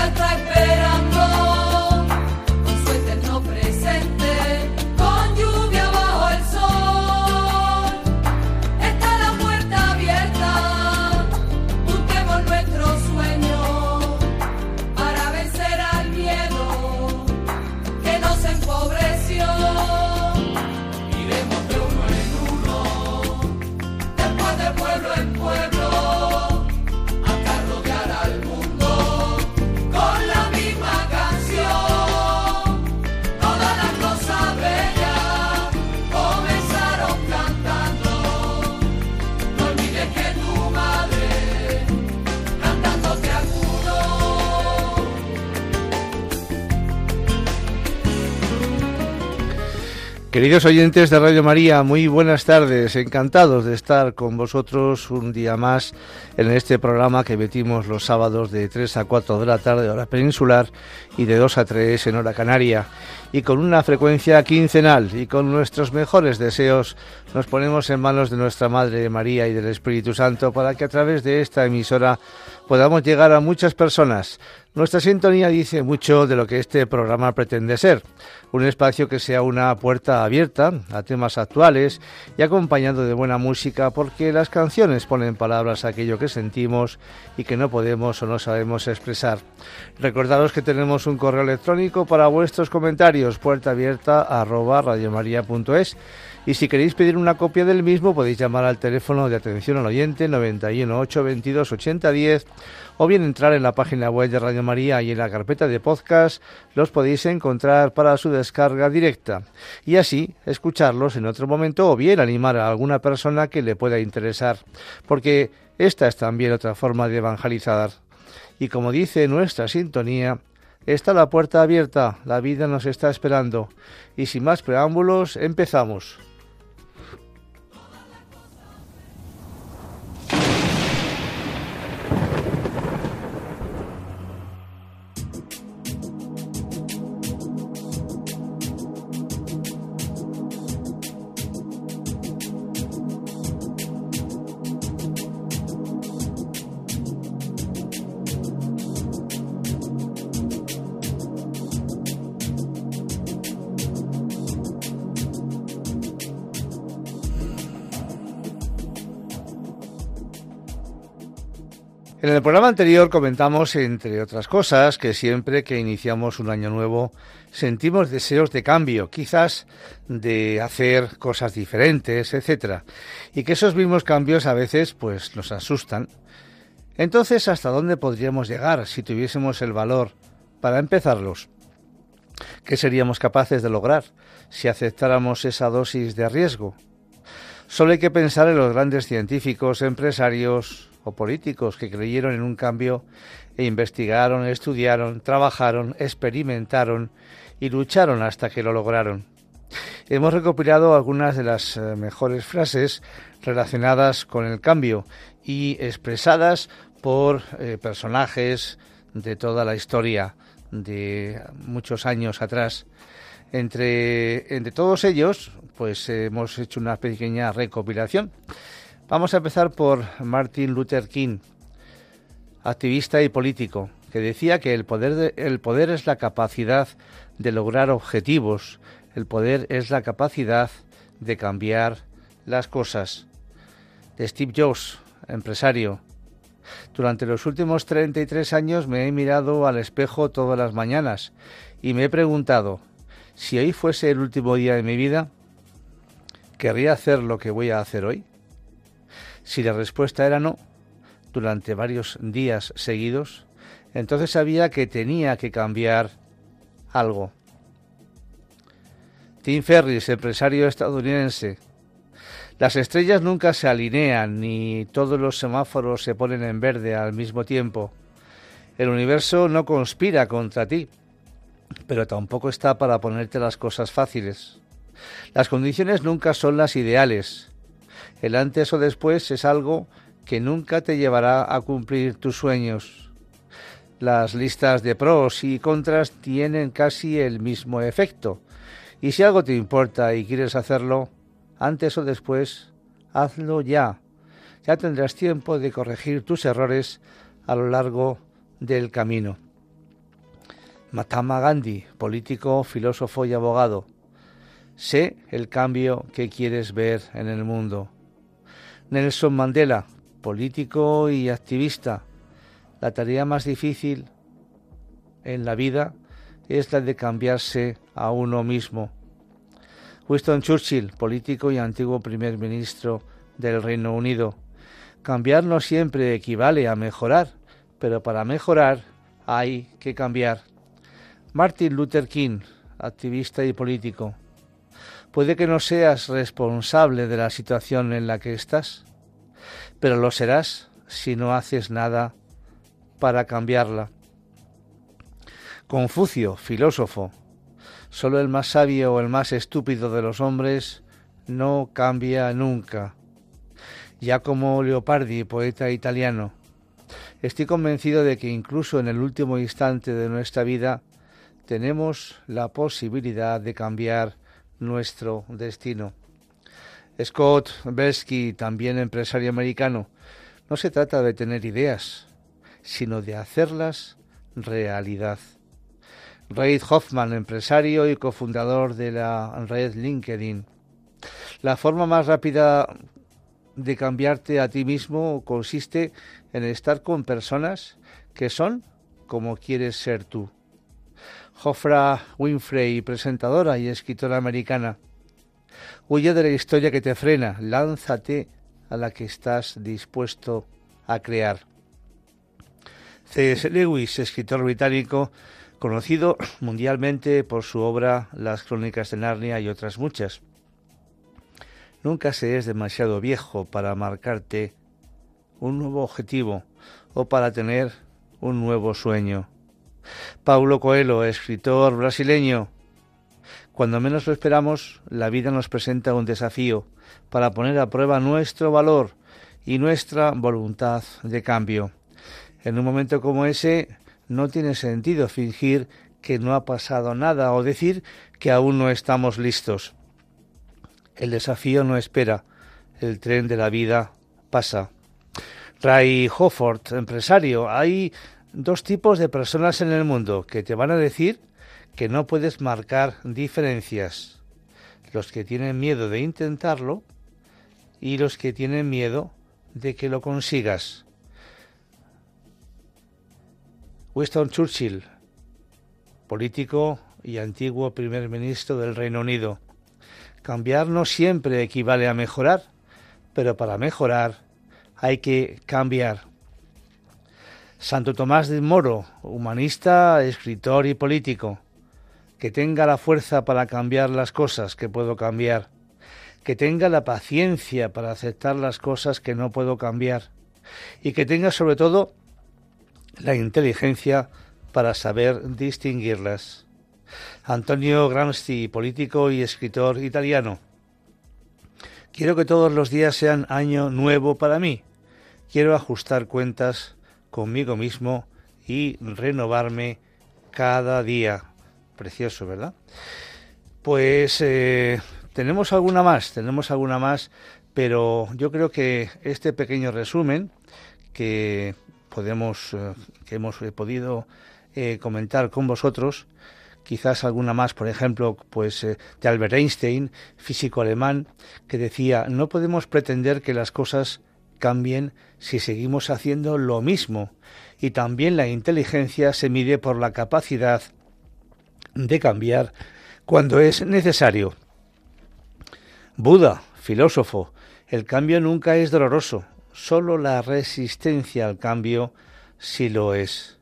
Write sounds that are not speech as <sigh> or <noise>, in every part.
la vida está Queridos oyentes de Radio María, muy buenas tardes. Encantados de estar con vosotros un día más en este programa que emitimos los sábados de 3 a 4 de la tarde, hora peninsular, y de 2 a 3 en hora canaria. Y con una frecuencia quincenal y con nuestros mejores deseos nos ponemos en manos de nuestra Madre María y del Espíritu Santo para que a través de esta emisora podamos llegar a muchas personas. Nuestra sintonía dice mucho de lo que este programa pretende ser, un espacio que sea una puerta abierta a temas actuales y acompañado de buena música porque las canciones ponen palabras a aquello que sentimos y que no podemos o no sabemos expresar. Recordaros que tenemos un correo electrónico para vuestros comentarios, puerta abierta arroba y si queréis pedir una copia del mismo podéis llamar al teléfono de atención al oyente 91 8 22 80 10 o bien entrar en la página web de Radio María y en la carpeta de podcast los podéis encontrar para su descarga directa y así escucharlos en otro momento o bien animar a alguna persona que le pueda interesar porque esta es también otra forma de evangelizar y como dice nuestra sintonía Está la puerta abierta, la vida nos está esperando. Y sin más preámbulos, empezamos. En el programa anterior comentamos, entre otras cosas, que siempre que iniciamos un año nuevo sentimos deseos de cambio, quizás de hacer cosas diferentes, etcétera, y que esos mismos cambios a veces pues nos asustan. Entonces, ¿hasta dónde podríamos llegar si tuviésemos el valor para empezarlos? ¿Qué seríamos capaces de lograr si aceptáramos esa dosis de riesgo? Solo hay que pensar en los grandes científicos, empresarios, o políticos que creyeron en un cambio e investigaron, estudiaron, trabajaron, experimentaron y lucharon hasta que lo lograron. Hemos recopilado algunas de las eh, mejores frases relacionadas con el cambio y expresadas por eh, personajes de toda la historia de muchos años atrás. Entre, entre todos ellos, pues hemos hecho una pequeña recopilación. Vamos a empezar por Martin Luther King, activista y político, que decía que el poder, de, el poder es la capacidad de lograr objetivos, el poder es la capacidad de cambiar las cosas. De Steve Jobs, empresario, Durante los últimos 33 años me he mirado al espejo todas las mañanas y me he preguntado, si hoy fuese el último día de mi vida, ¿querría hacer lo que voy a hacer hoy? Si la respuesta era no, durante varios días seguidos, entonces sabía que tenía que cambiar algo. Tim Ferris, empresario estadounidense. Las estrellas nunca se alinean ni todos los semáforos se ponen en verde al mismo tiempo. El universo no conspira contra ti, pero tampoco está para ponerte las cosas fáciles. Las condiciones nunca son las ideales. El antes o después es algo que nunca te llevará a cumplir tus sueños. Las listas de pros y contras tienen casi el mismo efecto. Y si algo te importa y quieres hacerlo, antes o después, hazlo ya. Ya tendrás tiempo de corregir tus errores a lo largo del camino. Mahatma Gandhi, político, filósofo y abogado. Sé el cambio que quieres ver en el mundo. Nelson Mandela, político y activista. La tarea más difícil en la vida es la de cambiarse a uno mismo. Winston Churchill, político y antiguo primer ministro del Reino Unido. Cambiar no siempre equivale a mejorar, pero para mejorar hay que cambiar. Martin Luther King, activista y político. Puede que no seas responsable de la situación en la que estás, pero lo serás si no haces nada para cambiarla. Confucio, filósofo. Solo el más sabio o el más estúpido de los hombres no cambia nunca. como Leopardi, poeta italiano. Estoy convencido de que incluso en el último instante de nuestra vida tenemos la posibilidad de cambiar nuestro destino. Scott Belsky, también empresario americano, no se trata de tener ideas, sino de hacerlas realidad. Reid Hoffman, empresario y cofundador de la red LinkedIn. La forma más rápida de cambiarte a ti mismo consiste en estar con personas que son como quieres ser tú. Jofra Winfrey, presentadora y escritora americana. Huye de la historia que te frena, lánzate a la que estás dispuesto a crear. C.S. Lewis, escritor británico, conocido <clears throat> mundialmente por su obra Las Crónicas de Narnia y otras muchas. Nunca se es demasiado viejo para marcarte un nuevo objetivo o para tener un nuevo sueño. Paulo Coelho, escritor brasileño. Cuando menos lo esperamos, la vida nos presenta un desafío para poner a prueba nuestro valor y nuestra voluntad de cambio. En un momento como ese, no tiene sentido fingir que no ha pasado nada o decir que aún no estamos listos. El desafío no espera, el tren de la vida pasa. Ray Hofford, empresario, hay dos tipos de personas en el mundo que te van a decir que no puedes marcar diferencias. Los que tienen miedo de intentarlo y los que tienen miedo de que lo consigas. Winston Churchill, político y antiguo primer ministro del Reino Unido. Cambiar no siempre equivale a mejorar, pero para mejorar hay que cambiar. Santo Tomás de Moro, humanista, escritor y político, que tenga la fuerza para cambiar las cosas que puedo cambiar, que tenga la paciencia para aceptar las cosas que no puedo cambiar y que tenga sobre todo la inteligencia para saber distinguirlas. Antonio Gramsci, político y escritor italiano. Quiero que todos los días sean año nuevo para mí. Quiero ajustar cuentas conmigo mismo y renovarme cada día. Precioso, ¿verdad? Pues eh, tenemos alguna más, tenemos alguna más, pero yo creo que este pequeño resumen que podemos, eh, que hemos podido eh, comentar con vosotros, quizás alguna más, por ejemplo, pues de Albert Einstein, físico alemán, que decía, no podemos pretender que las cosas cambien si seguimos haciendo lo mismo. Y también la inteligencia se mide por la capacidad de cambiar cuando es necesario. Buda, filósofo, el cambio nunca es doloroso, solo la resistencia al cambio sí lo es.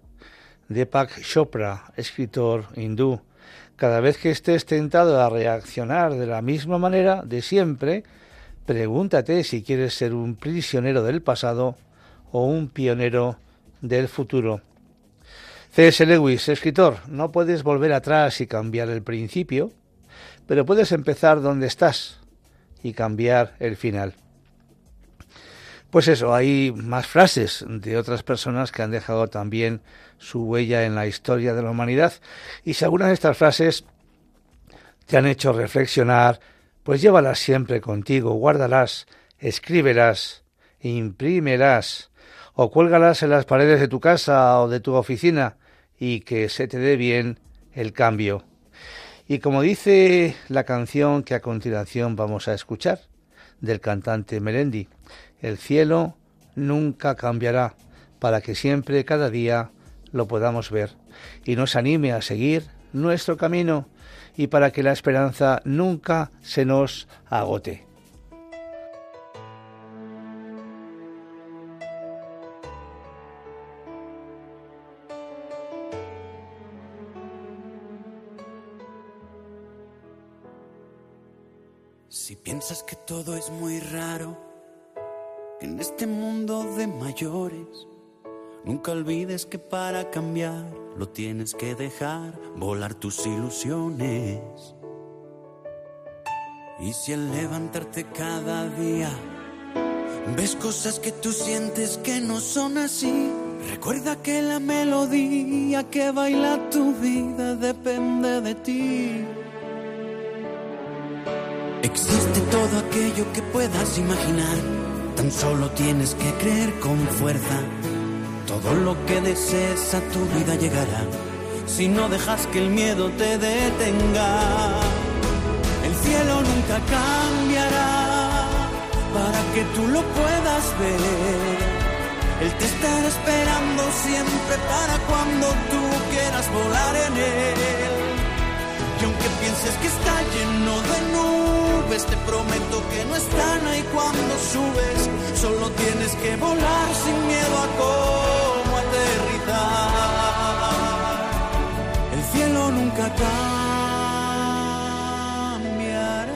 Deepak Chopra, escritor hindú, cada vez que estés tentado a reaccionar de la misma manera de siempre, pregúntate si quieres ser un prisionero del pasado o un pionero del futuro. C.S. Lewis, escritor, no puedes volver atrás y cambiar el principio, pero puedes empezar donde estás y cambiar el final. Pues eso, hay más frases de otras personas que han dejado también su huella en la historia de la humanidad y si algunas de estas frases te han hecho reflexionar, pues llévalas siempre contigo, guárdalas, escríbelas, imprímelas o cuélgalas en las paredes de tu casa o de tu oficina y que se te dé bien el cambio. Y como dice la canción que a continuación vamos a escuchar del cantante Melendi, el cielo nunca cambiará para que siempre, cada día, lo podamos ver y nos anime a seguir nuestro camino y para que la esperanza nunca se nos agote. Si piensas que todo es muy raro, en este mundo de mayores, nunca olvides que para cambiar lo tienes que dejar volar tus ilusiones. Y si al levantarte cada día ves cosas que tú sientes que no son así, recuerda que la melodía que baila tu vida depende de ti. Existe todo aquello que puedas imaginar, tan solo tienes que creer con fuerza. Todo lo que desees a tu vida llegará, si no dejas que el miedo te detenga. El cielo nunca cambiará para que tú lo puedas ver. Él te estará esperando siempre para cuando tú quieras volar en él. Pienses que está lleno de nubes, te prometo que no están ahí cuando subes. Solo tienes que volar sin miedo a cómo aterrizar. El cielo nunca cambiará.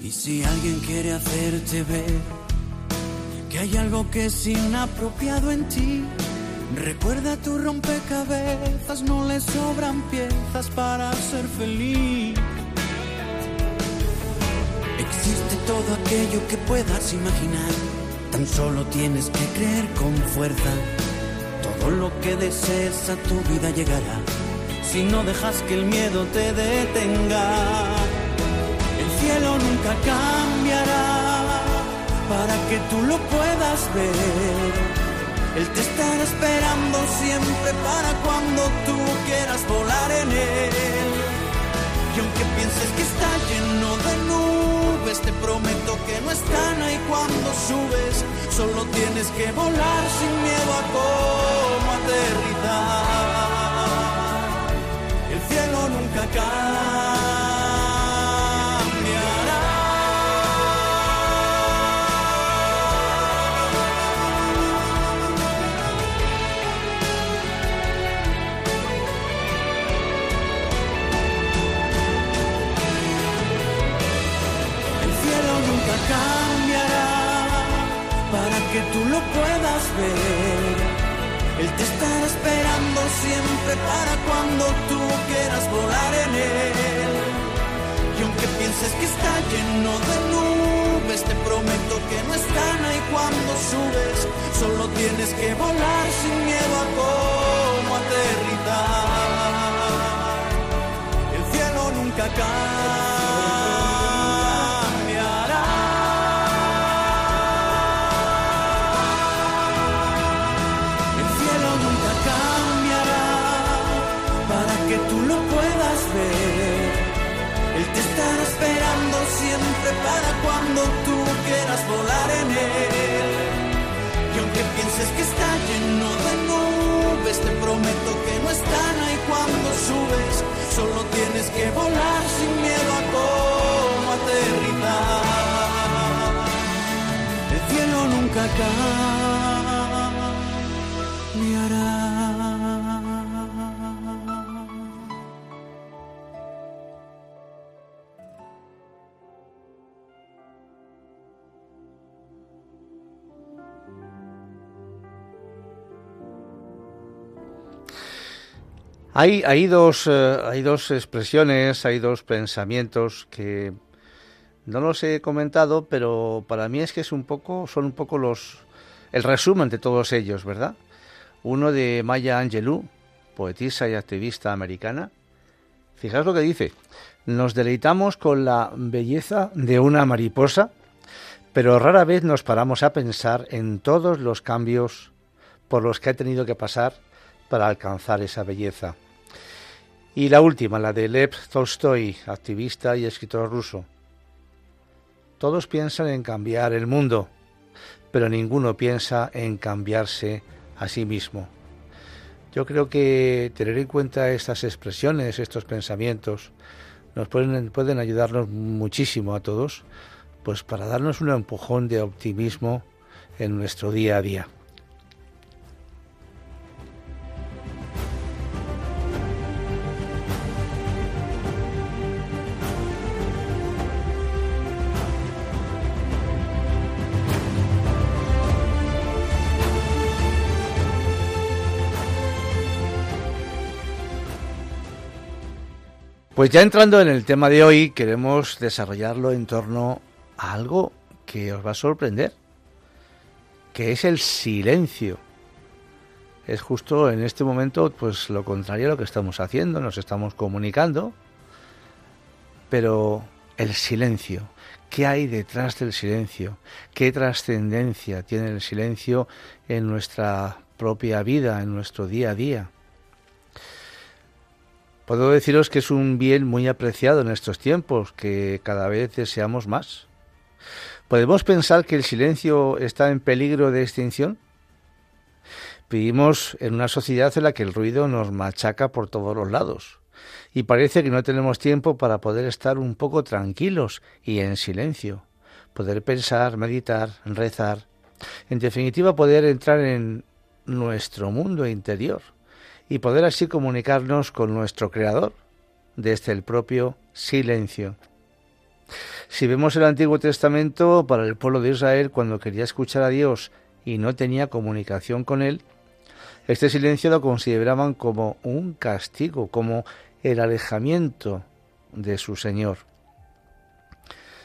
Y si alguien quiere hacerte ver que hay algo que es inapropiado en ti, Recuerda tu rompecabezas, no le sobran piezas para ser feliz. Existe todo aquello que puedas imaginar, tan solo tienes que creer con fuerza. Todo lo que desees a tu vida llegará, si no dejas que el miedo te detenga. El cielo nunca cambiará para que tú lo puedas ver. Él te estará esperando siempre para cuando tú quieras volar en él. Y aunque pienses que está lleno de nubes, te prometo que no están ahí cuando subes. Solo tienes que volar sin miedo a cómo aterrizar. El cielo nunca cambiará. Que tú lo puedas ver. Él te estará esperando siempre para cuando tú quieras volar en él. Y aunque pienses que está lleno de nubes, te prometo que no están ahí cuando subes. Solo tienes que volar sin miedo a cómo aterrizar. El cielo nunca cambiará. Que no están ahí cuando subes. Solo tienes que volar sin miedo a cómo aterrizar. El cielo nunca cambiará. Hay, hay, dos, eh, hay dos expresiones, hay dos pensamientos que no los he comentado, pero para mí es que es un poco, son un poco los el resumen de todos ellos, ¿verdad? Uno de Maya Angelou, poetisa y activista americana. Fijaos lo que dice. Nos deleitamos con la belleza de una mariposa, pero rara vez nos paramos a pensar en todos los cambios por los que ha tenido que pasar para alcanzar esa belleza. Y la última, la de Lev Tolstoy, activista y escritor ruso. Todos piensan en cambiar el mundo, pero ninguno piensa en cambiarse a sí mismo. Yo creo que tener en cuenta estas expresiones, estos pensamientos, nos pueden, pueden ayudarnos muchísimo a todos, pues para darnos un empujón de optimismo en nuestro día a día. Pues ya entrando en el tema de hoy, queremos desarrollarlo en torno a algo que os va a sorprender, que es el silencio. Es justo en este momento pues lo contrario a lo que estamos haciendo, nos estamos comunicando, pero el silencio, ¿qué hay detrás del silencio? ¿Qué trascendencia tiene el silencio en nuestra propia vida, en nuestro día a día? Puedo deciros que es un bien muy apreciado en estos tiempos, que cada vez deseamos más. ¿Podemos pensar que el silencio está en peligro de extinción? Vivimos en una sociedad en la que el ruido nos machaca por todos los lados y parece que no tenemos tiempo para poder estar un poco tranquilos y en silencio, poder pensar, meditar, rezar, en definitiva poder entrar en nuestro mundo interior y poder así comunicarnos con nuestro Creador desde el propio silencio. Si vemos el Antiguo Testamento, para el pueblo de Israel, cuando quería escuchar a Dios y no tenía comunicación con Él, este silencio lo consideraban como un castigo, como el alejamiento de su Señor.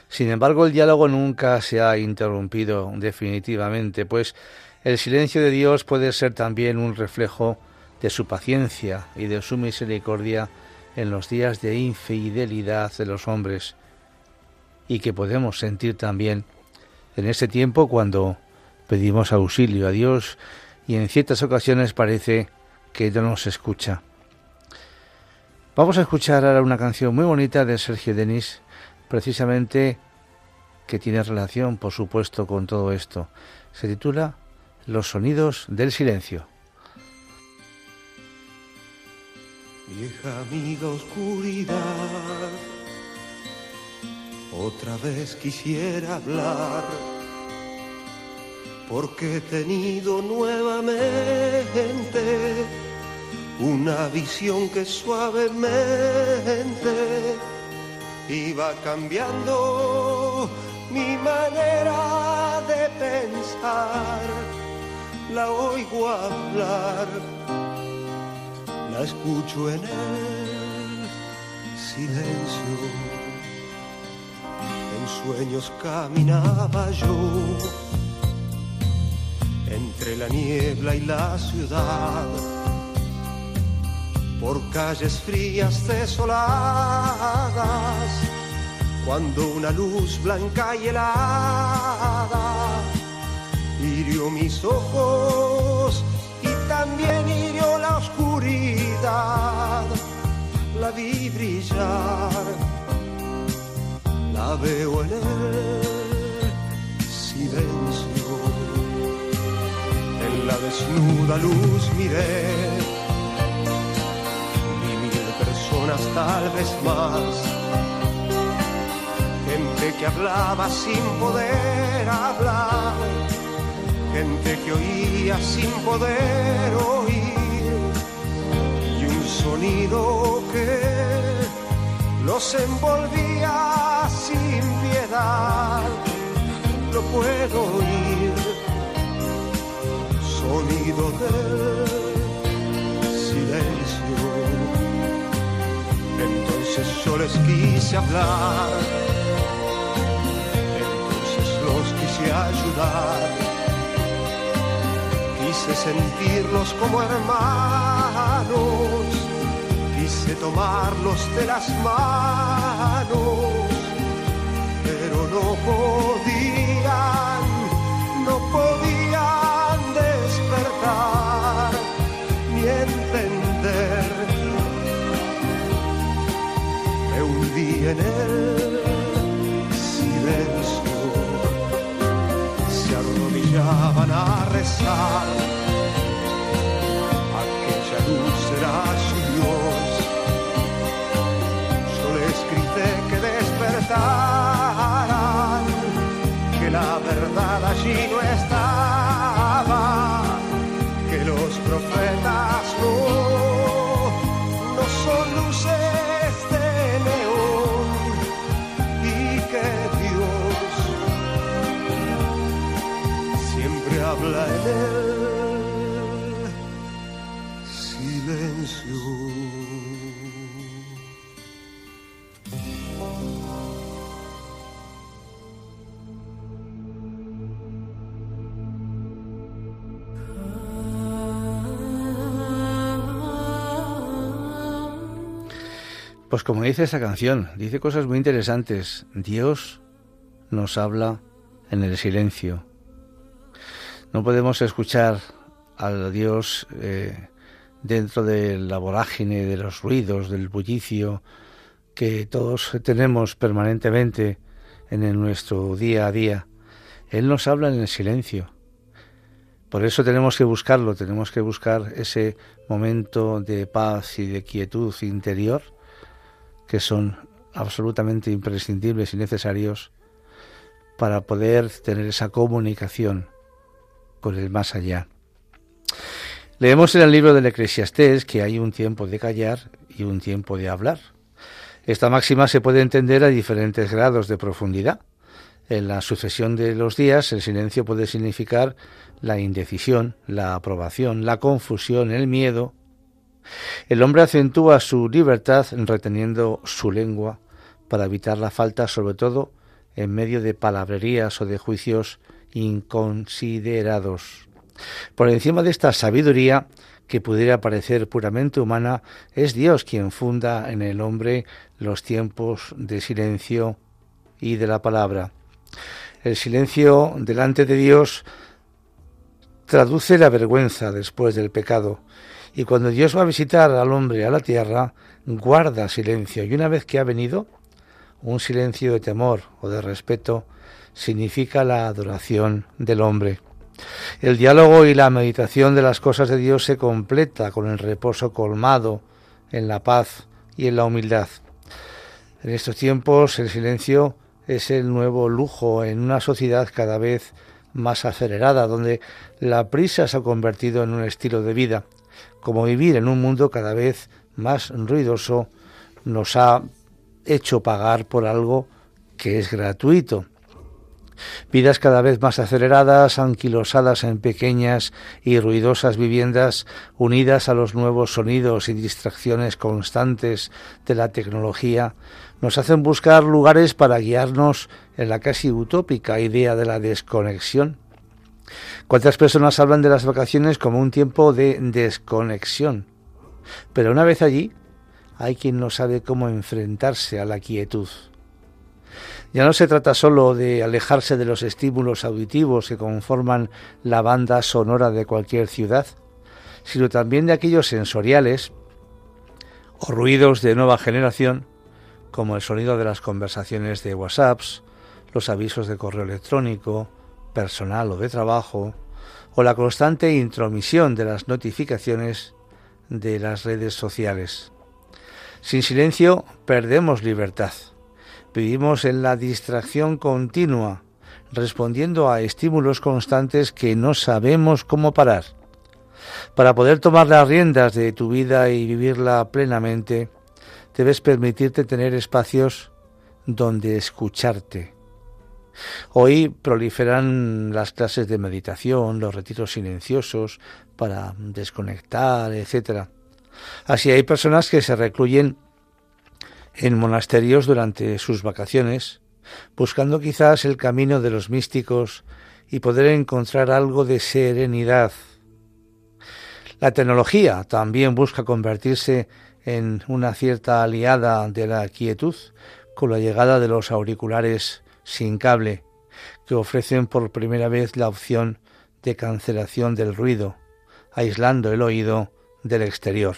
Sin embargo, el diálogo nunca se ha interrumpido definitivamente, pues el silencio de Dios puede ser también un reflejo de su paciencia y de su misericordia en los días de infidelidad de los hombres y que podemos sentir también en ese tiempo cuando pedimos auxilio a Dios y en ciertas ocasiones parece que no nos escucha. Vamos a escuchar ahora una canción muy bonita de Sergio Denis, precisamente que tiene relación, por supuesto, con todo esto. Se titula Los sonidos del silencio. Vieja amiga oscuridad, otra vez quisiera hablar, porque he tenido nuevamente una visión que suavemente iba cambiando mi manera de pensar. La oigo hablar la escucho en el silencio. En sueños caminaba yo entre la niebla y la ciudad, por calles frías desoladas, cuando una luz blanca y helada hirió mis ojos también hirió la oscuridad, la vi brillar, la veo en el silencio. En la desnuda luz miré, y mil personas tal vez más. Gente que hablaba sin poder hablar gente que oía sin poder oír y un sonido que los envolvía sin piedad. Lo puedo oír sonido del silencio. Entonces yo les quise hablar, entonces los quise ayudar, quise sentirlos como hermanos, quise tomarlos de las manos, pero no podían, no podían despertar ni entender. Me hundí en el silencio, se arrodillaban a rezar. Verdad allí no estaba, Pues como dice esa canción, dice cosas muy interesantes. Dios nos habla en el silencio. No podemos escuchar al Dios eh, dentro de la vorágine, de los ruidos, del bullicio que todos tenemos permanentemente en nuestro día a día. Él nos habla en el silencio. Por eso tenemos que buscarlo, tenemos que buscar ese momento de paz y de quietud interior que son absolutamente imprescindibles y necesarios para poder tener esa comunicación con el más allá. Leemos en el libro del Eclesiastés que hay un tiempo de callar y un tiempo de hablar. Esta máxima se puede entender a diferentes grados de profundidad. En la sucesión de los días, el silencio puede significar la indecisión, la aprobación, la confusión, el miedo. El hombre acentúa su libertad reteniendo su lengua para evitar la falta, sobre todo en medio de palabrerías o de juicios inconsiderados. Por encima de esta sabiduría, que pudiera parecer puramente humana, es Dios quien funda en el hombre los tiempos de silencio y de la palabra. El silencio delante de Dios traduce la vergüenza después del pecado, y cuando Dios va a visitar al hombre a la tierra, guarda silencio, y una vez que ha venido, un silencio de temor o de respeto significa la adoración del hombre. El diálogo y la meditación de las cosas de Dios se completa con el reposo colmado en la paz y en la humildad. En estos tiempos el silencio es el nuevo lujo en una sociedad cada vez más acelerada, donde la prisa se ha convertido en un estilo de vida, como vivir en un mundo cada vez más ruidoso nos ha hecho pagar por algo que es gratuito. Vidas cada vez más aceleradas, anquilosadas en pequeñas y ruidosas viviendas, unidas a los nuevos sonidos y distracciones constantes de la tecnología, nos hacen buscar lugares para guiarnos en la casi utópica idea de la desconexión. ¿Cuántas personas hablan de las vacaciones como un tiempo de desconexión? Pero una vez allí, hay quien no sabe cómo enfrentarse a la quietud. Ya no se trata solo de alejarse de los estímulos auditivos que conforman la banda sonora de cualquier ciudad, sino también de aquellos sensoriales o ruidos de nueva generación, como el sonido de las conversaciones de WhatsApps, los avisos de correo electrónico, personal o de trabajo, o la constante intromisión de las notificaciones de las redes sociales. Sin silencio perdemos libertad. Vivimos en la distracción continua, respondiendo a estímulos constantes que no sabemos cómo parar. Para poder tomar las riendas de tu vida y vivirla plenamente, debes permitirte tener espacios donde escucharte. Hoy proliferan las clases de meditación, los retiros silenciosos para desconectar, etc. Así hay personas que se recluyen en monasterios durante sus vacaciones, buscando quizás el camino de los místicos y poder encontrar algo de serenidad. La tecnología también busca convertirse en una cierta aliada de la quietud con la llegada de los auriculares sin cable, que ofrecen por primera vez la opción de cancelación del ruido, aislando el oído del exterior.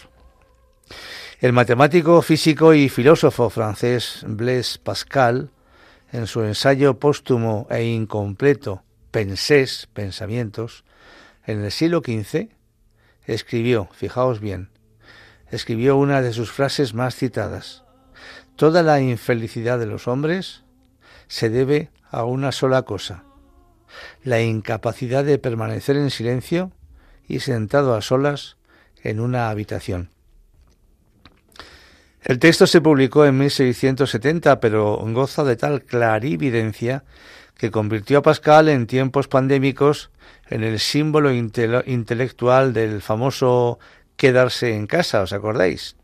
El matemático, físico y filósofo francés Blaise Pascal, en su ensayo póstumo e incompleto Pensés, Pensamientos, en el siglo XV, escribió, fijaos bien, escribió una de sus frases más citadas. Toda la infelicidad de los hombres se debe a una sola cosa, la incapacidad de permanecer en silencio y sentado a solas en una habitación. El texto se publicó en 1670, pero goza de tal clarividencia que convirtió a Pascal en tiempos pandémicos en el símbolo intelectual del famoso quedarse en casa, ¿os acordáis?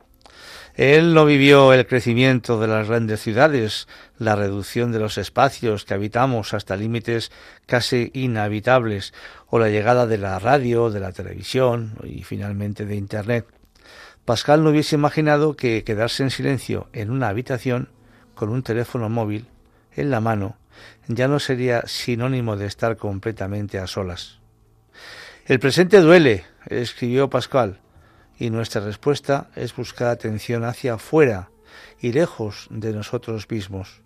Él no vivió el crecimiento de las grandes ciudades, la reducción de los espacios que habitamos hasta límites casi inhabitables, o la llegada de la radio, de la televisión y finalmente de Internet. Pascal no hubiese imaginado que quedarse en silencio en una habitación con un teléfono móvil en la mano ya no sería sinónimo de estar completamente a solas. El presente duele, escribió Pascal, y nuestra respuesta es buscar atención hacia afuera y lejos de nosotros mismos.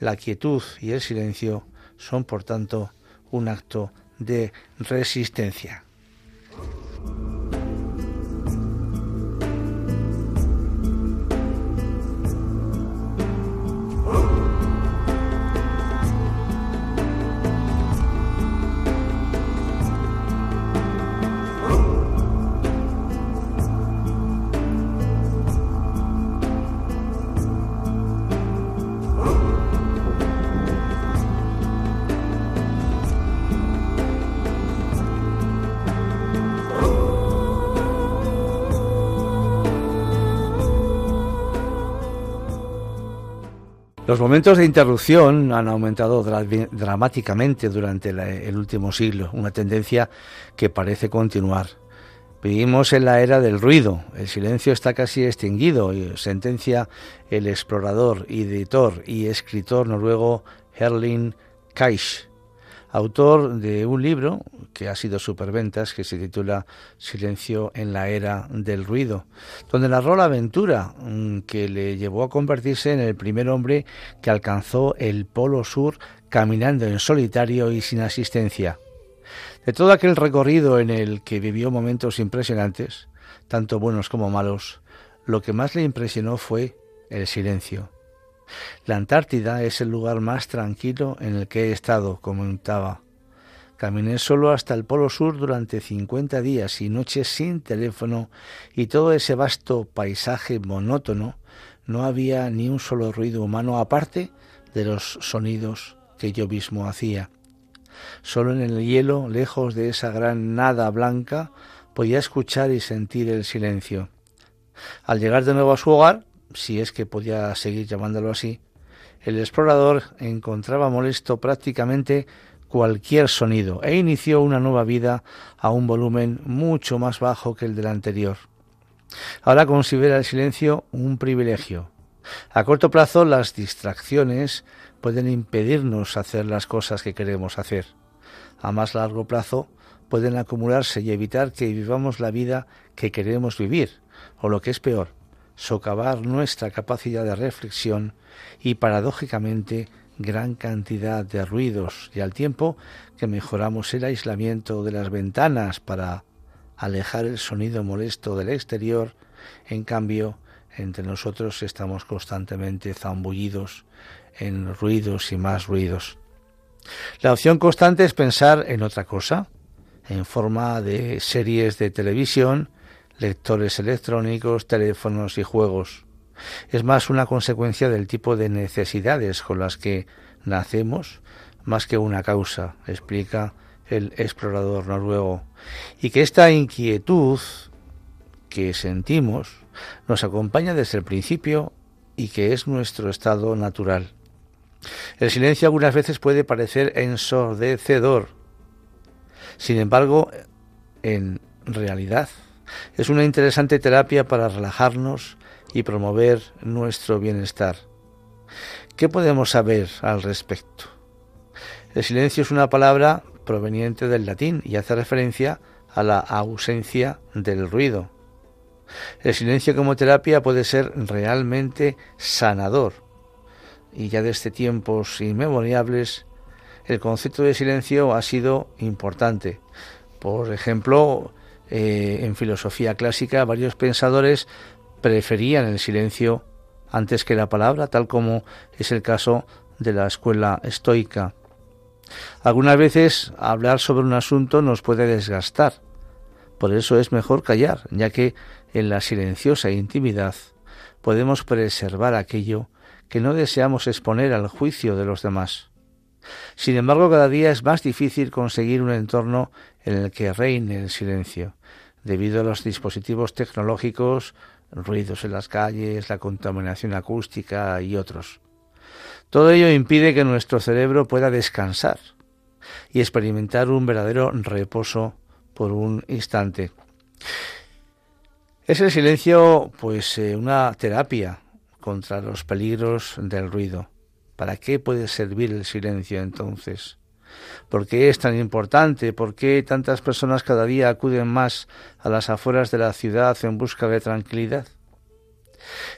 La quietud y el silencio son, por tanto, un acto de resistencia. Los momentos de interrupción han aumentado dramáticamente durante el último siglo, una tendencia que parece continuar. Vivimos en la era del ruido, el silencio está casi extinguido, sentencia el explorador, editor y escritor noruego Herling Kaisch autor de un libro que ha sido superventas, que se titula Silencio en la era del ruido, donde narró la aventura mm, que le llevó a convertirse en el primer hombre que alcanzó el Polo Sur caminando en solitario y sin asistencia. De todo aquel recorrido en el que vivió momentos impresionantes, tanto buenos como malos, lo que más le impresionó fue el silencio la Antártida es el lugar más tranquilo en el que he estado, comentaba. Caminé solo hasta el Polo Sur durante 50 días y noches sin teléfono y todo ese vasto paisaje monótono no había ni un solo ruido humano aparte de los sonidos que yo mismo hacía. Solo en el hielo, lejos de esa gran nada blanca, podía escuchar y sentir el silencio. Al llegar de nuevo a su hogar, si es que podía seguir llamándolo así, el explorador encontraba molesto prácticamente cualquier sonido e inició una nueva vida a un volumen mucho más bajo que el del anterior. Ahora considera el silencio un privilegio. A corto plazo las distracciones pueden impedirnos hacer las cosas que queremos hacer. A más largo plazo pueden acumularse y evitar que vivamos la vida que queremos vivir, o lo que es peor, socavar nuestra capacidad de reflexión y paradójicamente gran cantidad de ruidos y al tiempo que mejoramos el aislamiento de las ventanas para alejar el sonido molesto del exterior, en cambio, entre nosotros estamos constantemente zambullidos en ruidos y más ruidos. La opción constante es pensar en otra cosa, en forma de series de televisión, lectores electrónicos, teléfonos y juegos. Es más una consecuencia del tipo de necesidades con las que nacemos, más que una causa, explica el explorador noruego, y que esta inquietud que sentimos nos acompaña desde el principio y que es nuestro estado natural. El silencio algunas veces puede parecer ensordecedor. Sin embargo, en realidad es una interesante terapia para relajarnos y promover nuestro bienestar. ¿Qué podemos saber al respecto? El silencio es una palabra proveniente del latín y hace referencia a la ausencia del ruido. El silencio como terapia puede ser realmente sanador. Y ya desde tiempos inmemoriales el concepto de silencio ha sido importante. Por ejemplo, eh, en filosofía clásica varios pensadores preferían el silencio antes que la palabra, tal como es el caso de la escuela estoica. Algunas veces hablar sobre un asunto nos puede desgastar. Por eso es mejor callar, ya que en la silenciosa intimidad podemos preservar aquello que no deseamos exponer al juicio de los demás. Sin embargo, cada día es más difícil conseguir un entorno en el que reine el silencio, debido a los dispositivos tecnológicos, ruidos en las calles, la contaminación acústica y otros. Todo ello impide que nuestro cerebro pueda descansar y experimentar un verdadero reposo por un instante. Es el silencio, pues, eh, una terapia contra los peligros del ruido. ¿Para qué puede servir el silencio entonces? ¿Por qué es tan importante? ¿Por qué tantas personas cada día acuden más a las afueras de la ciudad en busca de tranquilidad?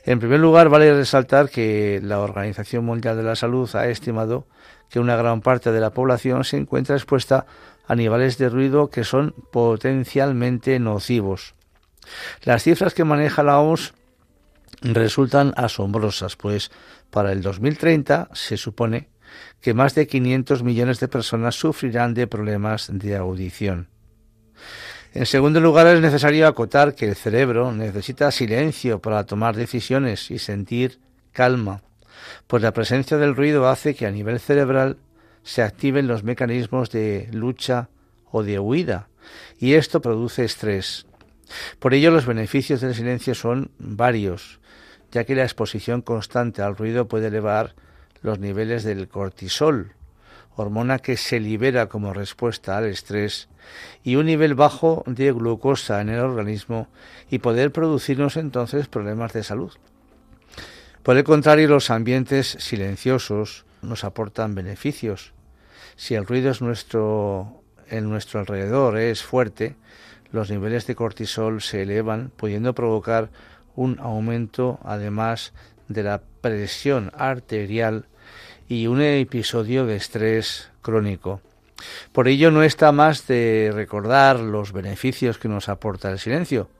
En primer lugar, vale resaltar que la Organización Mundial de la Salud ha estimado que una gran parte de la población se encuentra expuesta a niveles de ruido que son potencialmente nocivos. Las cifras que maneja la OMS resultan asombrosas, pues para el 2030 se supone que más de 500 millones de personas sufrirán de problemas de audición. En segundo lugar, es necesario acotar que el cerebro necesita silencio para tomar decisiones y sentir calma, pues la presencia del ruido hace que a nivel cerebral se activen los mecanismos de lucha o de huida, y esto produce estrés. Por ello, los beneficios del silencio son varios, ya que la exposición constante al ruido puede elevar los niveles del cortisol, hormona que se libera como respuesta al estrés, y un nivel bajo de glucosa en el organismo y poder producirnos entonces problemas de salud. Por el contrario, los ambientes silenciosos nos aportan beneficios. Si el ruido es nuestro, en nuestro alrededor es fuerte, los niveles de cortisol se elevan, pudiendo provocar un aumento además de la presión arterial y un episodio de estrés crónico. Por ello no está más de recordar los beneficios que nos aporta el silencio.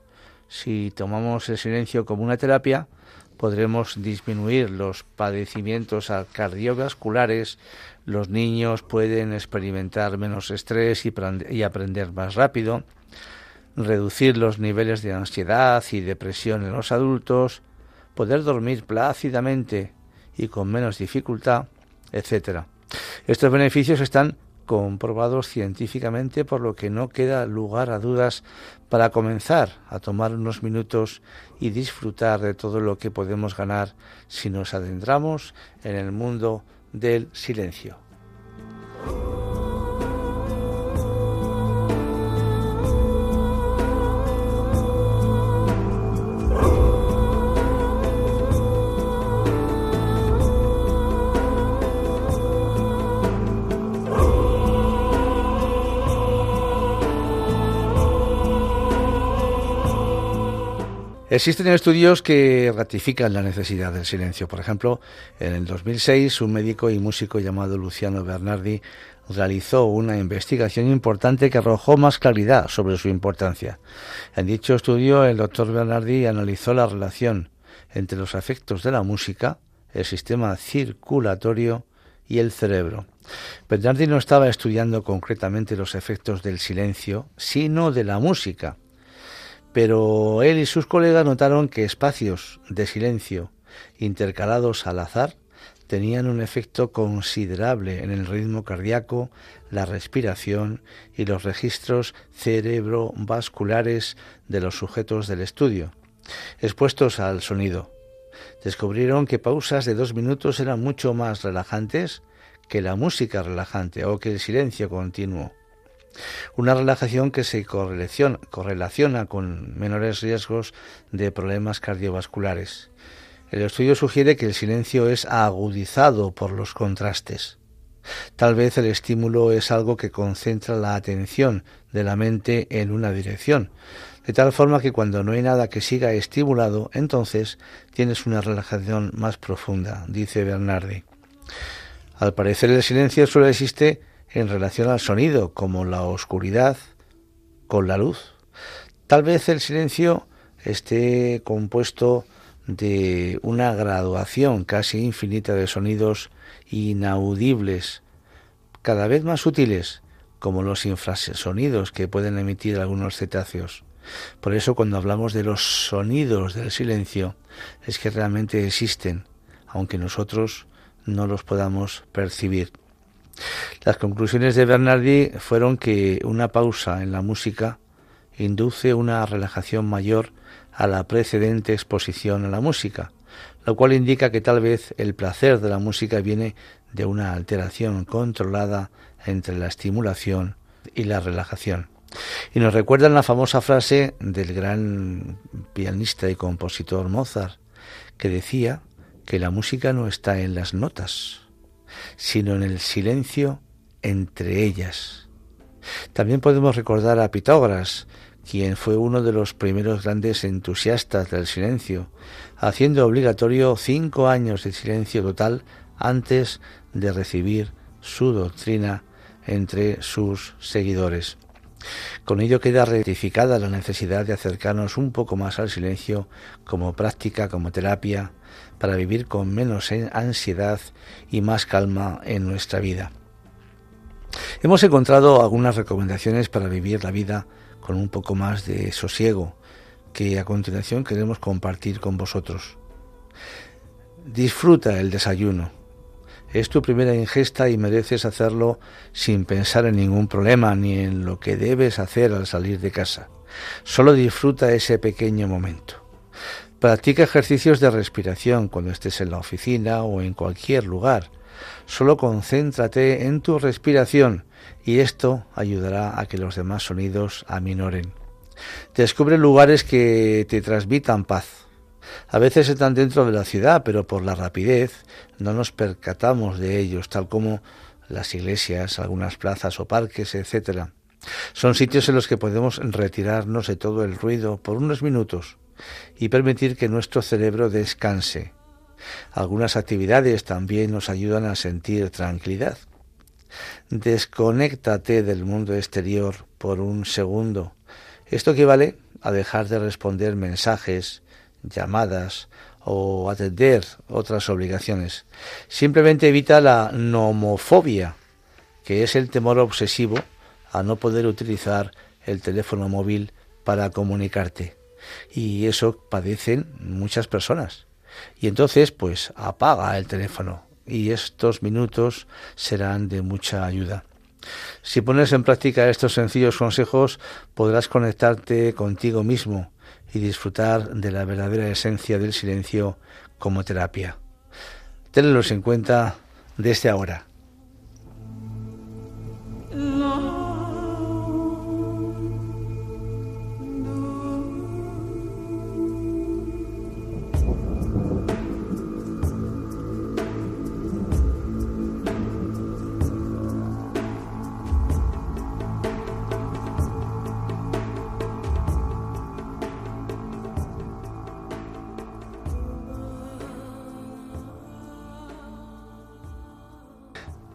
Si tomamos el silencio como una terapia, podremos disminuir los padecimientos cardiovasculares, los niños pueden experimentar menos estrés y, aprender más rápido, reducir los niveles de ansiedad y depresión en los adultos, poder dormir plácidamente y con menos dificultad, etc. Estos beneficios están comprobados científicamente, por lo que no queda lugar a dudas para comenzar a tomar unos minutos y disfrutar de todo lo que podemos ganar si nos adentramos en el mundo del silencio. Existen estudios que ratifican la necesidad del silencio. Por ejemplo, en el 2006 un médico y músico llamado Luciano Bernardi realizó una investigación importante que arrojó más claridad sobre su importancia. En dicho estudio, el doctor Bernardi analizó la relación entre los efectos de la música, el sistema circulatorio y el cerebro. Bernardi no estaba estudiando concretamente los efectos del silencio, sino de la música. Pero él y sus colegas notaron que espacios de silencio intercalados al azar tenían un efecto considerable en el ritmo cardíaco, la respiración y los registros cerebrovasculares de los sujetos del estudio, expuestos al sonido. Descubrieron que pausas de dos minutos eran mucho más relajantes que la música relajante o que el silencio continuo. Una relajación que se correlaciona con menores riesgos de problemas cardiovasculares. El estudio sugiere que el silencio es agudizado por los contrastes. Tal vez el estímulo es algo que concentra la atención de la mente en una dirección, de tal forma que cuando no hay nada que siga estimulado, entonces tienes una relajación más profunda, dice Bernardi. Al parecer el silencio solo existe en relación al sonido, como la oscuridad con la luz. Tal vez el silencio esté compuesto de una graduación casi infinita de sonidos inaudibles, cada vez más sutiles, como los infrasonidos que pueden emitir algunos cetáceos. Por eso cuando hablamos de los sonidos del silencio, es que realmente existen, aunque nosotros no los podamos percibir. Las conclusiones de Bernardi fueron que una pausa en la música induce una relajación mayor a la precedente exposición a la música, lo cual indica que tal vez el placer de la música viene de una alteración controlada entre la estimulación y la relajación. Y nos recuerdan la famosa frase del gran pianista y compositor Mozart, que decía que la música no está en las notas, sino en el silencio entre ellas. También podemos recordar a Pitágoras, quien fue uno de los primeros grandes entusiastas del silencio, haciendo obligatorio cinco años de silencio total antes de recibir su doctrina entre sus seguidores. Con ello queda rectificada la necesidad de acercarnos un poco más al silencio como práctica, como terapia, para vivir con menos ansiedad y más calma en nuestra vida. Hemos encontrado algunas recomendaciones para vivir la vida con un poco más de sosiego que a continuación queremos compartir con vosotros. Disfruta el desayuno. Es tu primera ingesta y mereces hacerlo sin pensar en ningún problema ni en lo que debes hacer al salir de casa. Solo disfruta ese pequeño momento. Practica ejercicios de respiración cuando estés en la oficina o en cualquier lugar. Solo concéntrate en tu respiración y esto ayudará a que los demás sonidos aminoren. Descubre lugares que te transmitan paz. A veces están dentro de la ciudad, pero por la rapidez no nos percatamos de ellos, tal como las iglesias, algunas plazas o parques, etc. Son sitios en los que podemos retirarnos de todo el ruido por unos minutos y permitir que nuestro cerebro descanse. Algunas actividades también nos ayudan a sentir tranquilidad. Desconéctate del mundo exterior por un segundo. Esto equivale a dejar de responder mensajes, llamadas o atender otras obligaciones. Simplemente evita la nomofobia, que es el temor obsesivo a no poder utilizar el teléfono móvil para comunicarte. Y eso padecen muchas personas. Y entonces, pues apaga el teléfono, y estos minutos serán de mucha ayuda. Si pones en práctica estos sencillos consejos, podrás conectarte contigo mismo y disfrutar de la verdadera esencia del silencio como terapia. Tenlos en cuenta desde ahora.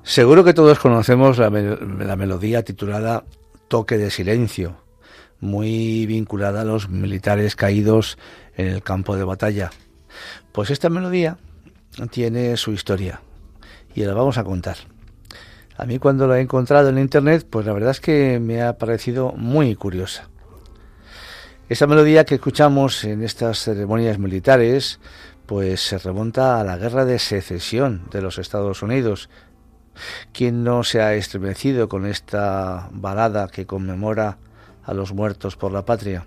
Seguro que todos conocemos la, melodía titulada Toque de Silencio, muy vinculada a los militares caídos en el campo de batalla. Pues esta melodía tiene su historia y la vamos a contar. A mí cuando la he encontrado en internet, pues la verdad es que me ha parecido muy curiosa. Esa melodía que escuchamos en estas ceremonias militares, pues se remonta a la guerra de secesión de los Estados Unidos ¿Quién no se ha estremecido con esta balada que conmemora a los muertos por la patria?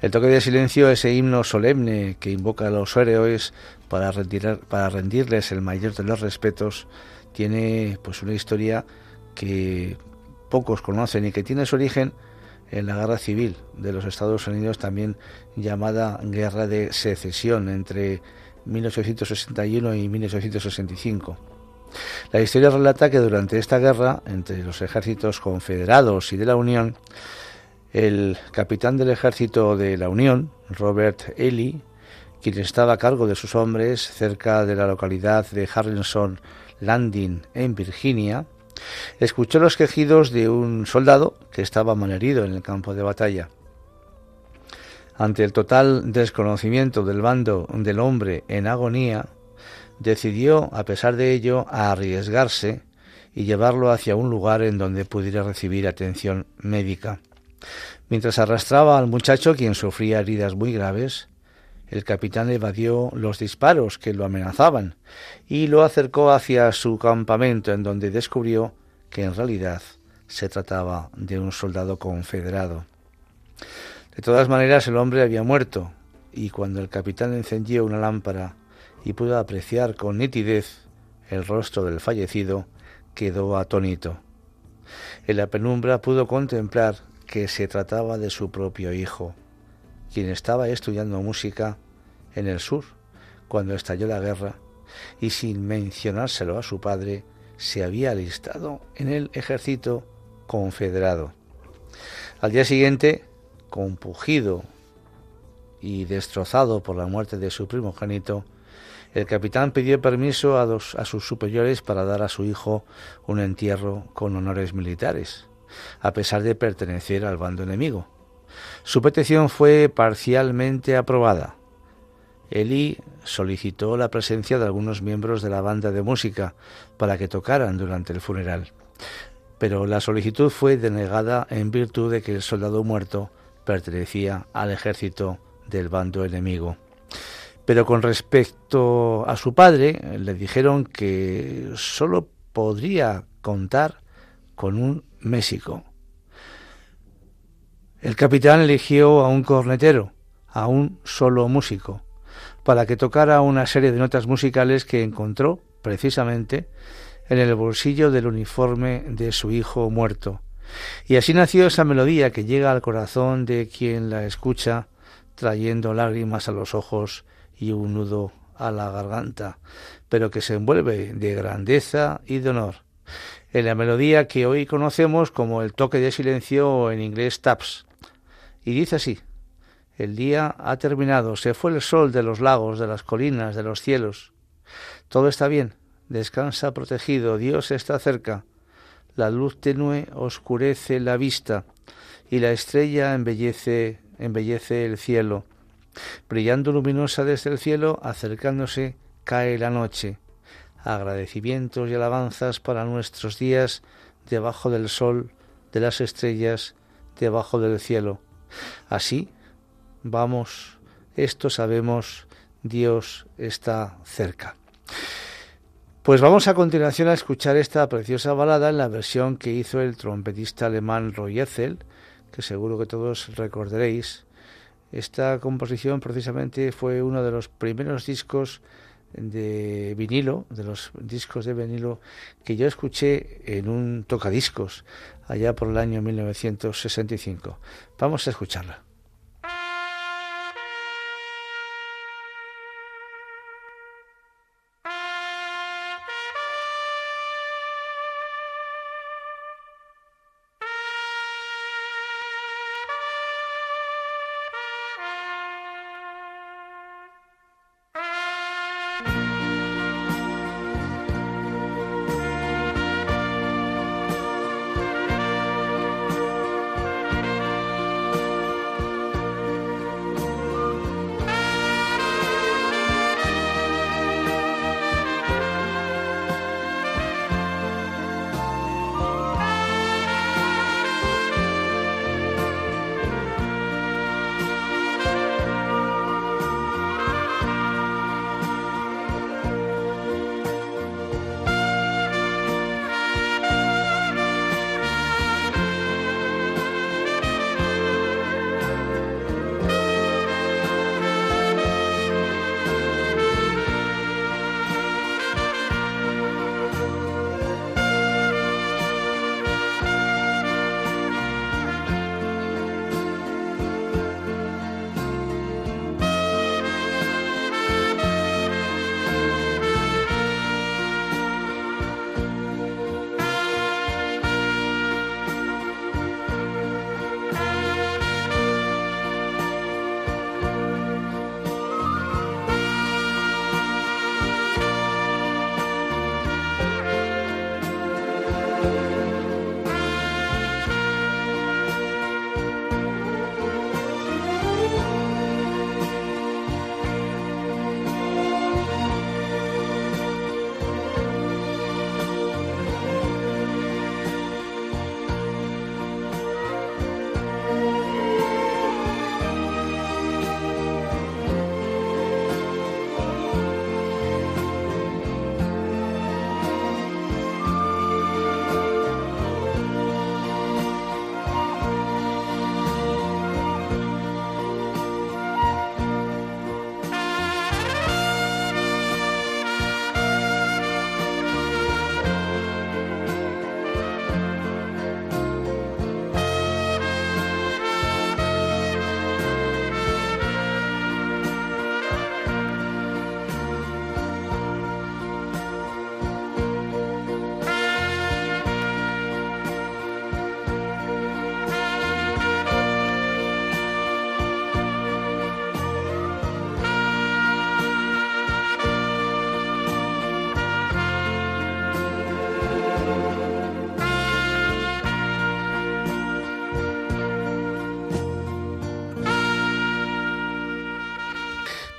El toque de silencio, ese himno solemne que invoca a los héroes para, para rendirles el mayor de los respetos, tiene pues una historia que pocos conocen y que tiene su origen en la guerra civil de los Estados Unidos, también llamada Guerra de Secesión entre 1861 y 1865. La historia relata que durante esta guerra entre los ejércitos confederados y de la Unión, el capitán del ejército de la Unión, Robert Ely, quien estaba a cargo de sus hombres cerca de la localidad de Harrison Landing en Virginia, escuchó los quejidos de un soldado que estaba malherido en el campo de batalla. Ante el total desconocimiento del bando del hombre en agonía, decidió, a pesar de ello, arriesgarse y llevarlo hacia un lugar en donde pudiera recibir atención médica. Mientras arrastraba al muchacho, quien sufría heridas muy graves, el capitán evadió los disparos que lo amenazaban y lo acercó hacia su campamento, en donde descubrió que en realidad se trataba de un soldado confederado. De todas maneras, el hombre había muerto, y cuando el capitán encendió una lámpara y pudo apreciar con nitidez el rostro del fallecido, quedó atónito. En la penumbra pudo contemplar que se trataba de su propio hijo, quien estaba estudiando música en el sur cuando estalló la guerra y sin mencionárselo a su padre se había alistado en el ejército confederado. Al día siguiente, compugido y destrozado por la muerte de su primogénito, el capitán pidió permiso a, sus superiores para dar a su hijo un entierro con honores militares, a pesar de pertenecer al bando enemigo. Su petición fue parcialmente aprobada. Eli solicitó la presencia de algunos miembros de la banda de música para que tocaran durante el funeral, pero la solicitud fue denegada en virtud de que el soldado muerto pertenecía al ejército del bando enemigo. Pero con respecto a su padre, le dijeron que solo podría contar con un México. El capitán eligió a un cornetero, a un solo músico, para que tocara una serie de notas musicales que encontró, precisamente, en el bolsillo del uniforme de su hijo muerto. Y así nació esa melodía que llega al corazón de quien la escucha, trayendo lágrimas a los ojos y un nudo a la garganta, pero que se envuelve de grandeza y de honor. En la melodía que hoy conocemos como el toque de silencio en inglés taps. Y dice así, el día ha terminado, se fue el sol de los lagos, de las colinas, de los cielos. Todo está bien, descansa protegido, Dios está cerca. La luz tenue oscurece la vista y la estrella embellece, embellece el cielo. Brillando luminosa desde el cielo, acercándose, cae la noche. Agradecimientos y alabanzas para nuestros días debajo del sol, de las estrellas, debajo del cielo. Así, vamos, esto sabemos, Dios está cerca. Pues vamos a continuación a escuchar esta preciosa balada en la versión que hizo el trompetista alemán Roy Ethel, que seguro que todos recordaréis, esta composición precisamente fue uno de los primeros discos de vinilo, de los discos de vinilo que yo escuché en un tocadiscos allá por el año 1965. Vamos a escucharla.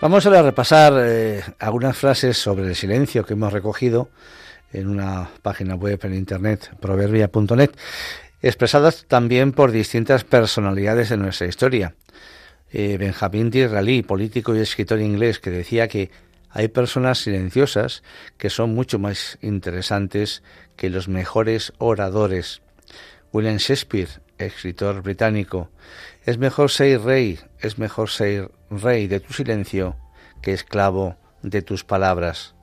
Vamos a repasar eh, algunas frases sobre el silencio que hemos recogido en una página web en internet, proverbia.net, expresadas también por distintas personalidades de nuestra historia. Eh, Benjamín Disraeli, político y escritor inglés, que decía que hay personas silenciosas que son mucho más interesantes que los mejores oradores. William Shakespeare, escritor británico, es mejor ser rey, es mejor ser rey de tu silencio que esclavo de tus palabras.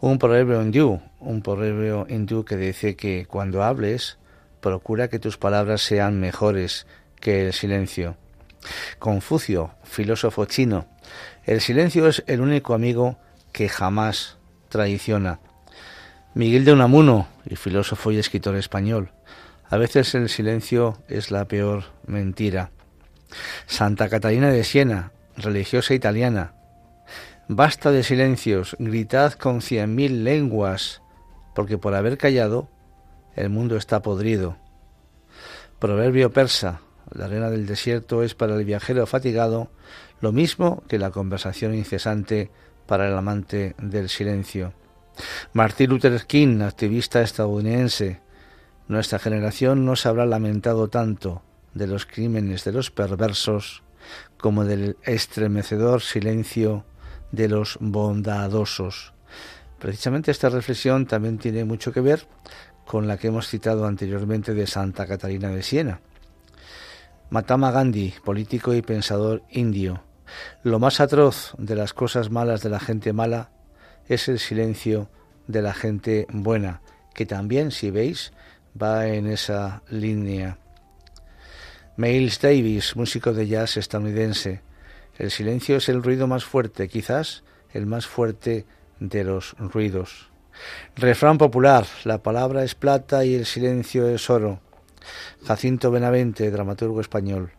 Un proverbio hindú, un proverbio hindú que dice que cuando hables, procura que tus palabras sean mejores que el silencio. Confucio, filósofo chino, el silencio es el único amigo que jamás traiciona. Miguel de Unamuno, filósofo y escritor español, a veces el silencio es la peor mentira. Santa Catalina de Siena, religiosa italiana. Basta de silencios, gritad con cien mil lenguas, porque por haber callado el mundo está podrido. Proverbio persa, la arena del desierto es para el viajero fatigado lo mismo que la conversación incesante para el amante del silencio. Martin Luther King, activista estadounidense, nuestra generación no se habrá lamentado tanto de los crímenes de los perversos como del estremecedor silencio de los bondadosos. Precisamente esta reflexión también tiene mucho que ver con la que hemos citado anteriormente de Santa Catalina de Siena. Mahatma Gandhi, político y pensador indio. Lo más atroz de las cosas malas de la gente mala es el silencio de la gente buena, que también, si veis, va en esa línea. Miles Davis, músico de jazz estadounidense. El silencio es el ruido más fuerte, quizás el más fuerte de los ruidos. Refrán popular, la palabra es plata y el silencio es oro. Jacinto Benavente, dramaturgo español.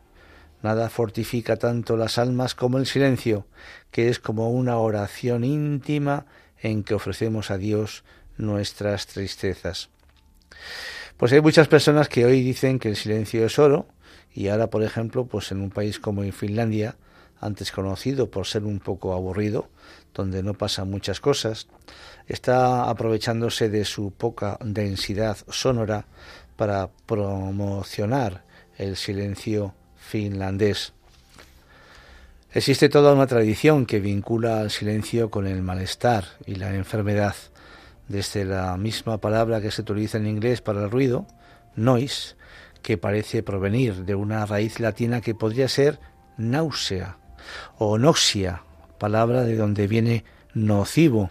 Nada fortifica tanto las almas como el silencio, que es como una oración íntima en que ofrecemos a Dios nuestras tristezas. Pues hay muchas personas que hoy dicen que el silencio es oro y ahora, por ejemplo, pues en un país como Finlandia, antes conocido por ser un poco aburrido, donde no pasan muchas cosas, está aprovechándose de su poca densidad sonora para promocionar el silencio finlandés. Existe toda una tradición que vincula al silencio con el malestar y la enfermedad desde la misma palabra que se utiliza en inglés para el ruido, noise, que parece provenir de una raíz latina que podría ser náusea o noxia, palabra de donde viene nocivo,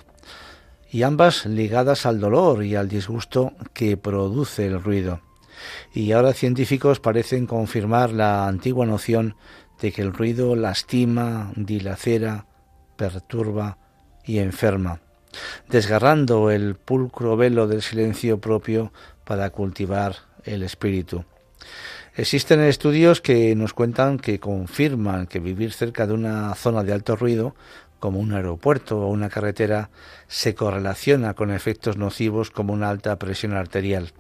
y ambas ligadas al dolor y al disgusto que produce el ruido. Y ahora científicos parecen confirmar la antigua noción de que el ruido lastima, dilacera, perturba y enferma desgarrando el pulcro velo del silencio propio para cultivar el espíritu. Existen estudios que nos cuentan que confirman que vivir cerca de una zona de alto ruido, como un aeropuerto o una carretera, se correlaciona con efectos nocivos como una alta presión arterial.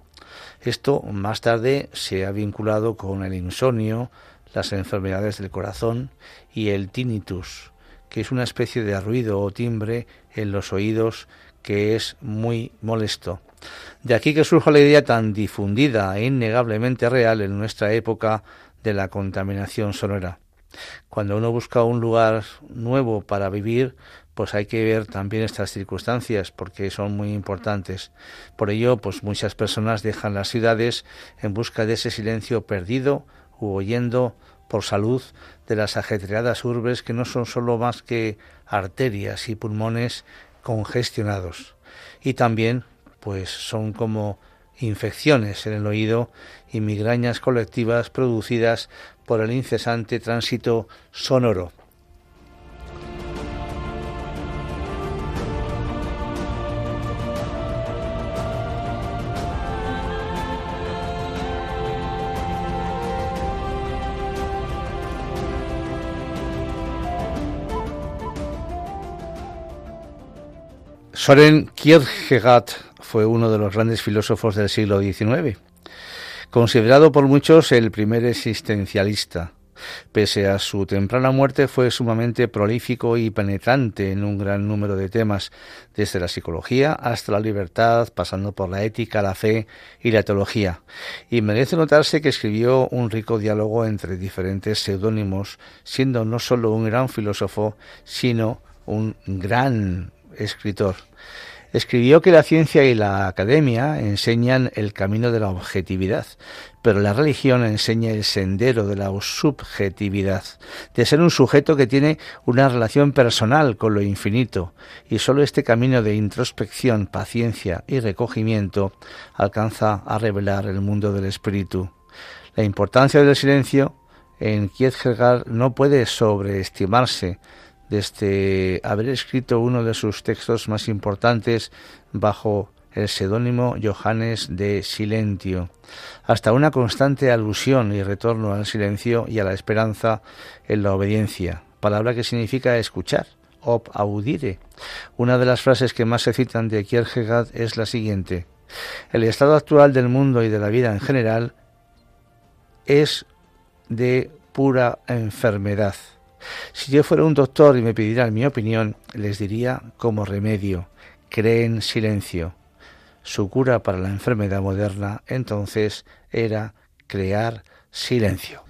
Esto más tarde se ha vinculado con el insomnio, las enfermedades del corazón y el tinnitus, que es una especie de ruido o timbre en los oídos que es muy molesto. De aquí que surja la idea tan difundida e innegablemente real en nuestra época de la contaminación sonora. Cuando uno busca un lugar nuevo para vivir, pues hay que ver también estas circunstancias porque son muy importantes. Por ello, pues muchas personas dejan las ciudades en busca de ese silencio perdido u oyendo por salud de las ajetreadas urbes que no son solo más que arterias y pulmones congestionados. Y también, pues son como infecciones en el oído y migrañas colectivas producidas por el incesante tránsito sonoro. Soren Kierkegaard fue uno de los grandes filósofos del siglo XIX, considerado por muchos el primer existencialista. Pese a su temprana muerte, fue sumamente prolífico y penetrante en un gran número de temas, desde la psicología hasta la libertad, pasando por la ética, la fe y la teología. Y merece notarse que escribió un rico diálogo entre diferentes seudónimos, siendo no solo un gran filósofo, sino un gran escritor. Escribió que la ciencia y la academia enseñan el camino de la objetividad, pero la religión enseña el sendero de la subjetividad, de ser un sujeto que tiene una relación personal con lo infinito, y sólo este camino de introspección, paciencia y recogimiento alcanza a revelar el mundo del espíritu. La importancia del silencio en Kierkegaard no puede sobreestimarse, desde haber escrito uno de sus textos más importantes bajo el seudónimo Johannes de Silentio, hasta una constante alusión y retorno al silencio y a la esperanza en la obediencia, palabra que significa escuchar, ob audire. Una de las frases que más se citan de Kierkegaard es la siguiente: El estado actual del mundo y de la vida en general es de pura enfermedad si yo fuera un doctor y me pidieran mi opinión, les diría como remedio, creen silencio. Su cura para la enfermedad moderna entonces era crear silencio.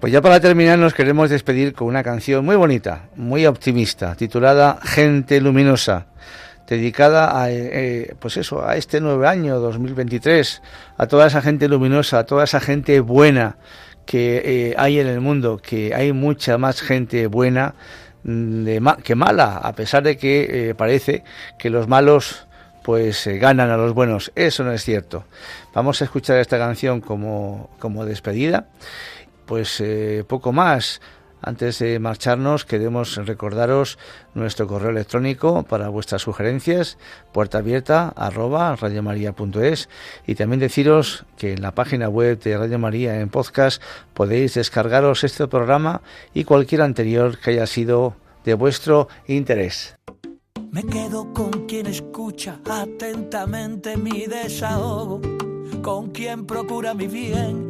Pues ya para terminar nos queremos despedir con una canción muy bonita, muy optimista, titulada Gente Luminosa, dedicada a, eh, pues eso, a este nuevo año 2023, a toda esa gente luminosa, a toda esa gente buena que eh, hay en el mundo, que hay mucha más gente buena mm, que mala, a pesar de que eh, parece que los malos pues ganan a los buenos. Eso no es cierto. Vamos a escuchar esta canción como, como despedida pues eh, poco más. Antes de marcharnos, queremos recordaros nuestro correo electrónico para vuestras sugerencias, puerta abierta arroba radiomaria.es y también deciros que en la página web de Radio María en podcast podéis descargaros este programa y cualquier anterior que haya sido de vuestro interés. Me quedo con quien escucha atentamente mi desahogo con quien procura mi bien,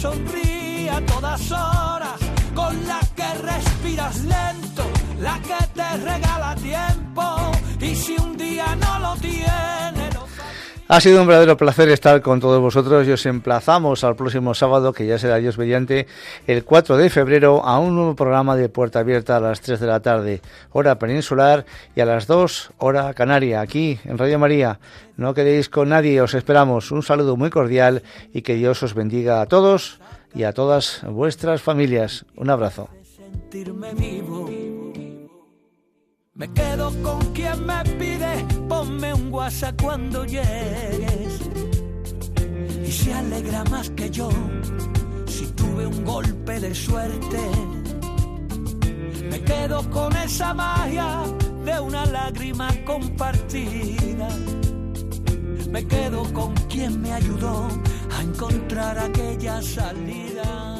Sonríe a todas horas, con la que respiras lento, la que te regala tiempo y si un día no lo tienes ha sido un verdadero placer estar con todos vosotros y os emplazamos al próximo sábado, que ya será Dios mediante, el 4 de febrero, a un nuevo programa de Puerta Abierta a las 3 de la tarde, hora peninsular, y a las 2, hora canaria, aquí en Radio María. No quedéis con nadie, os esperamos. Un saludo muy cordial y que Dios os bendiga a todos y a todas vuestras familias. Un abrazo. Me quedo con ponme un WhatsApp cuando llegues. Y se alegra más que yo si tuve un golpe de suerte. Me quedo con esa magia de una lágrima compartida. Me quedo con quien me ayudó a encontrar aquella salida.